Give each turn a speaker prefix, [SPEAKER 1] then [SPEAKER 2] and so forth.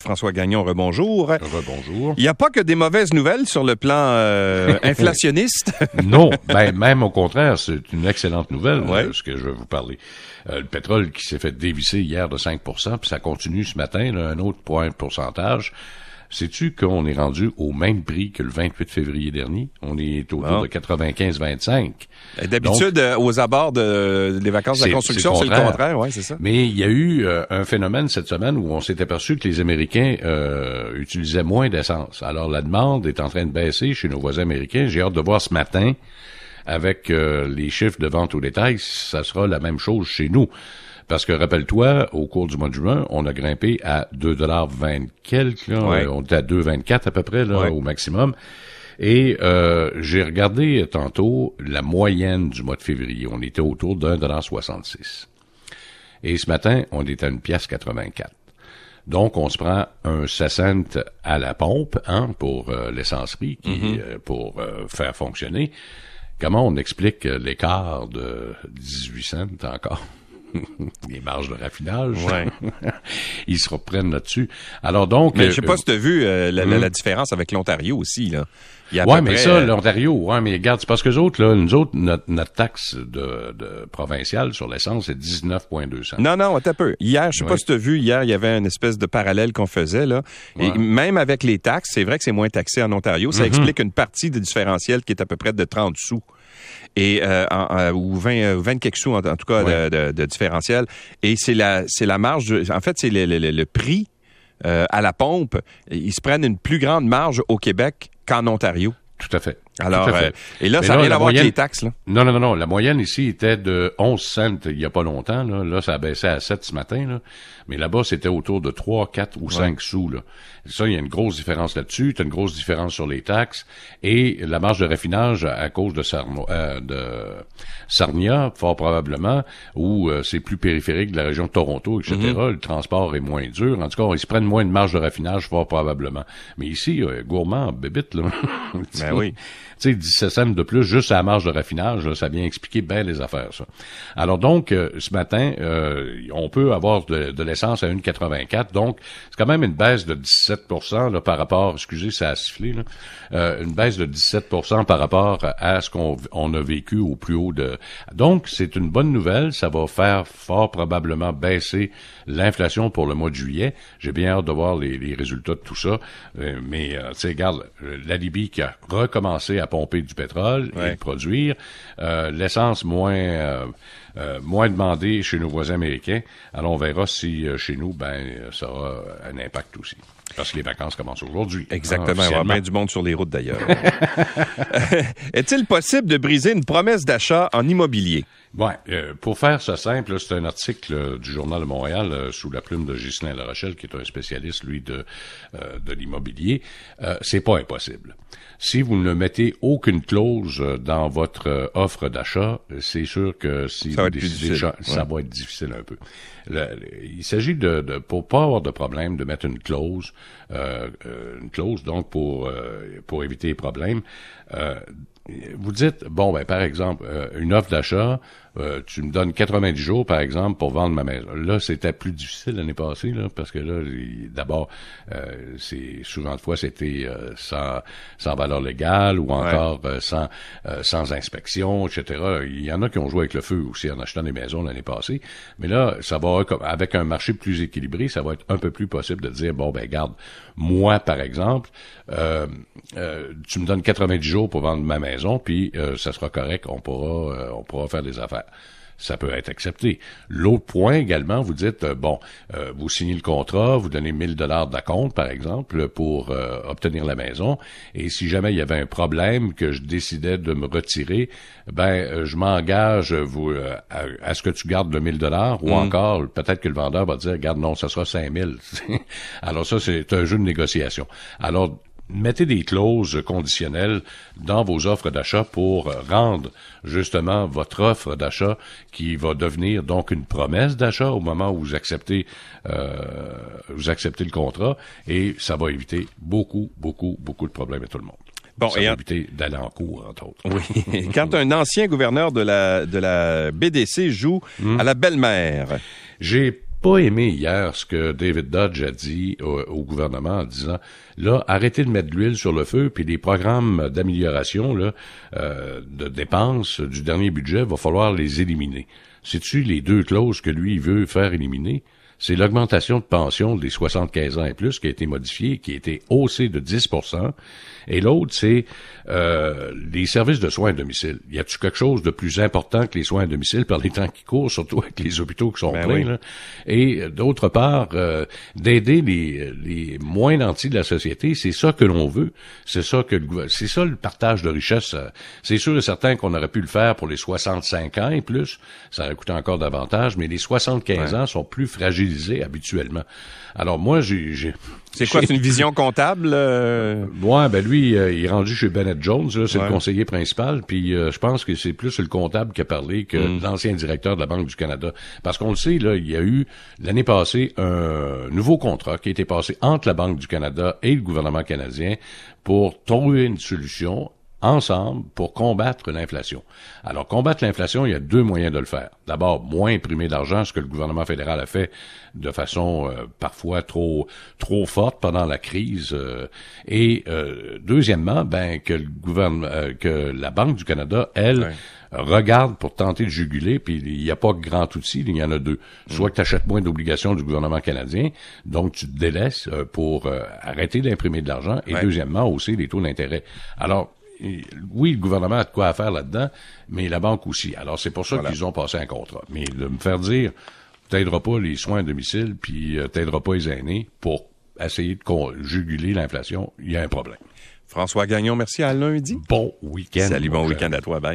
[SPEAKER 1] François Gagnon, rebonjour.
[SPEAKER 2] Rebonjour.
[SPEAKER 1] Il n'y a pas que des mauvaises nouvelles sur le plan euh, inflationniste?
[SPEAKER 2] non, ben, même au contraire, c'est une excellente nouvelle, euh, ce que je vais vous parler. Euh, le pétrole qui s'est fait dévisser hier de 5% puis ça continue ce matin, là, un autre point de pourcentage. Sais-tu qu'on est rendu au même prix que le 28 février dernier? On est autour de 95-25.
[SPEAKER 1] D'habitude, euh, aux abords de, des vacances de la construction, c'est le contraire, ouais, c'est ça.
[SPEAKER 2] Mais il y a eu euh, un phénomène cette semaine où on s'est aperçu que les Américains euh, utilisaient moins d'essence. Alors la demande est en train de baisser chez nos voisins américains. J'ai hâte de voir ce matin avec les chiffres de vente au détail, ça sera la même chose chez nous. Parce que rappelle-toi, au cours du mois de juin, on a grimpé à 2,20 quelques, on était à 2,24 à peu près là, au maximum. Et euh, j'ai regardé tantôt la moyenne du mois de février. On était autour d'un dollar 66. Et ce matin, on est à une pièce 84. Donc, on se prend un 60 à la pompe hein, pour euh, l'essencerie, qui, mm-hmm. euh, pour euh, faire fonctionner. Comment on explique l'écart de 18 cents encore? les marges de raffinage.
[SPEAKER 1] Ouais.
[SPEAKER 2] Ils se reprennent là-dessus. Alors donc.
[SPEAKER 1] Mais je sais pas euh, si tu as vu euh, la, la, hmm? différence avec l'Ontario aussi, là.
[SPEAKER 2] Oui, mais ça, euh, l'Ontario, ouais, mais regarde, c'est parce que nous autres, là, nous autres, notre, notre taxe de, de provinciale sur l'essence, c'est 19,2 cents.
[SPEAKER 1] Non, non, un peu. Hier, je sais pas si tu as vu, hier, il y avait une espèce de parallèle qu'on faisait, là. Et même avec les taxes, c'est vrai que c'est moins taxé en Ontario. Ça mm-hmm. explique une partie du différentiel qui est à peu près de 30 sous et euh, ou 20, 20 euh, quelques sous en, tout cas de, de, différentiel. Et c'est la c'est la marge. en fait, c'est le, le, prix euh, à la pompe. Ils se prennent une plus grande marge au Québec qu'en Ontario.
[SPEAKER 2] Tout à fait.
[SPEAKER 1] Alors, euh, et là, ça n'a rien à voir avec les taxes. Là.
[SPEAKER 2] Non, non, non, non. La moyenne ici était de 11 cents il n'y a pas longtemps. Là, là ça a baissé à 7 ce matin. Là. Mais là-bas, c'était autour de 3, 4 ou 5 sous. Là. Ça, il y a une grosse différence là-dessus. Tu as une grosse différence sur les taxes. Et la marge de raffinage à cause de, Sarno, euh, de Sarnia, fort probablement, où euh, c'est plus périphérique de la région de Toronto, etc. Mm-hmm. Le transport est moins dur. En tout cas, ils se prennent moins de marge de raffinage, fort probablement. Mais ici, euh, gourmand, bébite, là.
[SPEAKER 1] ben oui.
[SPEAKER 2] Sais, 17 cents de plus juste à la marge de raffinage, ça vient expliquer bien les affaires, ça. Alors donc, euh, ce matin, on peut avoir de, l'essence à 1,84. Donc, c'est quand même une baisse de 17 là, par rapport, excusez, ça a sifflé, là, euh, une baisse de 17% par rapport à ce qu'on on a vécu au plus haut de... Donc, c'est une bonne nouvelle. Ça va faire fort probablement baisser l'inflation pour le mois de juillet. J'ai bien hâte de voir les, résultats de tout ça. Euh, mais, euh, tu sais, la Libye qui a recommencé à pomper du pétrole et produire, l'essence moins... moins demandée chez nos voisins américains. Alors, on verra si chez nous, ben, ça aura un impact aussi. Parce que les vacances commencent aujourd'hui.
[SPEAKER 1] Exactement. Il y aura du monde sur les routes d'ailleurs. Est-il possible de briser une promesse d'achat en immobilier?
[SPEAKER 2] Ouais, euh, pour faire ça simple, c'est un article du Journal de Montréal euh, sous la plume de Ghislain Larochelle, qui est un spécialiste, lui, de, euh, de l'immobilier. c'est pas impossible. Si vous ne mettez aucune clause dans votre offre d'achat, c'est sûr que si
[SPEAKER 1] ça,
[SPEAKER 2] va
[SPEAKER 1] être, difficile.
[SPEAKER 2] ça va être difficile un peu. il s'agit de, de, pour pas avoir de problème, de mettre une clause, une clause donc pour pour éviter les problèmes vous dites, bon, ben, par exemple, euh, une offre d'achat, euh, tu me donnes 90 jours, par exemple, pour vendre ma maison. Là, c'était plus difficile l'année passée, là, parce que là, d'abord, euh, c'est souvent de fois, c'était sans, sans valeur légale ou encore sans, sans inspection, etc. Il y en a qui ont joué avec le feu aussi en achetant des maisons l'année passée. Mais là, ça va, avec un marché plus équilibré, ça va être un peu plus possible de dire, bon, ben, garde, moi, par exemple, tu me donnes 90 jours pour vendre ma maison puis euh, ça sera correct, on pourra, euh, on pourra faire des affaires ça peut être accepté. L'autre point également, vous dites euh, bon, vous signez le contrat, vous donnez 1000 dollars d'acompte par exemple pour obtenir la maison, et si jamais il y avait un problème que je décidais de me retirer, ben je m'engage vous à, ce que tu gardes le 1000 dollars ou mm. encore peut-être que le vendeur va dire regarde non, ça sera 5000. Alors ça c'est un jeu de négociation. Alors mettez des clauses conditionnelles dans vos offres d'achat pour rendre justement votre offre d'achat qui va devenir donc une promesse d'achat au moment où vous acceptez euh, vous acceptez le contrat et ça va éviter beaucoup beaucoup beaucoup de problèmes à tout le monde. Bon, ça va éviter d'aller en cours, entre autres.
[SPEAKER 1] Oui. Quand un ancien gouverneur de la, de la BDC joue hmm. à la belle-mère.
[SPEAKER 2] J'ai pas aimé hier ce que David Dodge a dit au, gouvernement en disant là arrêtez de mettre de l'huile sur le feu puis les programmes d'amélioration là euh, de dépenses du dernier budget va falloir les éliminer. C'est-tu les deux clauses que lui veut faire éliminer? C'est l'augmentation de pension des 75 ans et plus qui a été modifiée, qui a été haussée de 10% et l'autre, c'est euh, les services de soins à domicile. Y a-t-il quelque chose de plus important que les soins à domicile par les temps qui courent, surtout avec les hôpitaux qui sont ben pleins? Et d'autre part, euh, d'aider les, les moins nantis de la société, c'est ça que l'on veut. C'est ça que c'est ça le partage de richesse. C'est sûr et certain qu'on aurait pu le faire pour les 65 ans et plus. Ça aurait coûté encore davantage, mais les 75 ans sont plus habituellement. Alors moi, j'ai...
[SPEAKER 1] C'est quoi, c'est une vision comptable? Euh?
[SPEAKER 2] Ouais, ben lui, euh, il est rendu chez Bennett Jones, c'est le conseiller principal, puis euh, je pense que c'est plus le comptable qui a parlé que mm. l'ancien directeur de la Banque du Canada. Parce qu'on le sait, là, il y a eu l'année passée un nouveau contrat qui a été passé entre la Banque du Canada et le gouvernement canadien pour trouver une solution ensemble pour combattre l'inflation. Alors, combattre l'inflation, il y a deux moyens de le faire. D'abord, moins imprimer d'argent, ce que le gouvernement fédéral a fait de façon euh, parfois trop trop forte pendant la crise. Euh, et euh, deuxièmement, ben que le gouvernement, que la Banque du Canada, elle, regarde pour tenter de juguler, puis il n'y a pas grand outil, il y en a deux. Soit que tu achètes moins d'obligations du gouvernement canadien, donc tu te délaisses pour arrêter d'imprimer de l'argent, et deuxièmement aussi les taux d'intérêt. Alors, oui, le gouvernement a de quoi faire là-dedans, mais la banque aussi. Alors, c'est pour ça qu'ils ont passé un contrat. Mais de me faire dire, t'aideras pas les soins à domicile, puis euh, t'aideras pas les aînés pour essayer de juguler l'inflation, il y a un problème.
[SPEAKER 1] François Gagnon, merci à lundi.
[SPEAKER 2] Bon week-end.
[SPEAKER 1] Salut, bon week-end à toi. Bye.